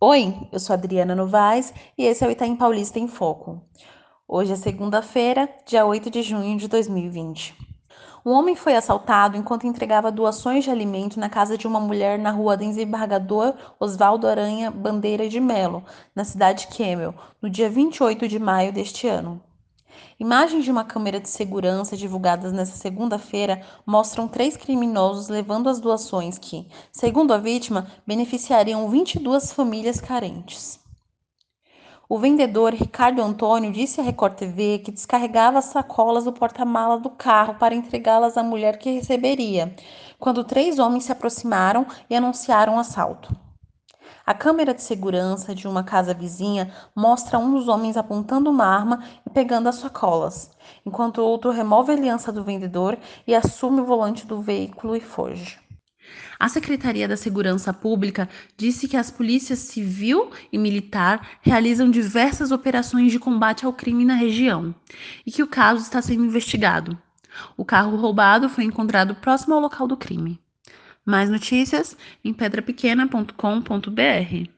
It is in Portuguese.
Oi, eu sou Adriana Novaes e esse é o Itaim Paulista em Foco. Hoje é segunda-feira, dia 8 de junho de 2020. Um homem foi assaltado enquanto entregava doações de alimento na casa de uma mulher na rua Desembargador Osvaldo Aranha Bandeira de Melo, na cidade de Kemel, no dia 28 de maio deste ano. Imagens de uma câmera de segurança divulgadas nesta segunda-feira mostram três criminosos levando as doações que, segundo a vítima, beneficiariam 22 famílias carentes. O vendedor Ricardo Antônio disse à Record TV que descarregava as sacolas do porta-mala do carro para entregá-las à mulher que receberia, quando três homens se aproximaram e anunciaram o assalto. A câmera de segurança de uma casa vizinha mostra um dos homens apontando uma arma e pegando as sacolas, enquanto o outro remove a aliança do vendedor e assume o volante do veículo e foge. A Secretaria da Segurança Pública disse que as polícias civil e militar realizam diversas operações de combate ao crime na região e que o caso está sendo investigado. O carro roubado foi encontrado próximo ao local do crime. Mais notícias em pedrapequena.com.br.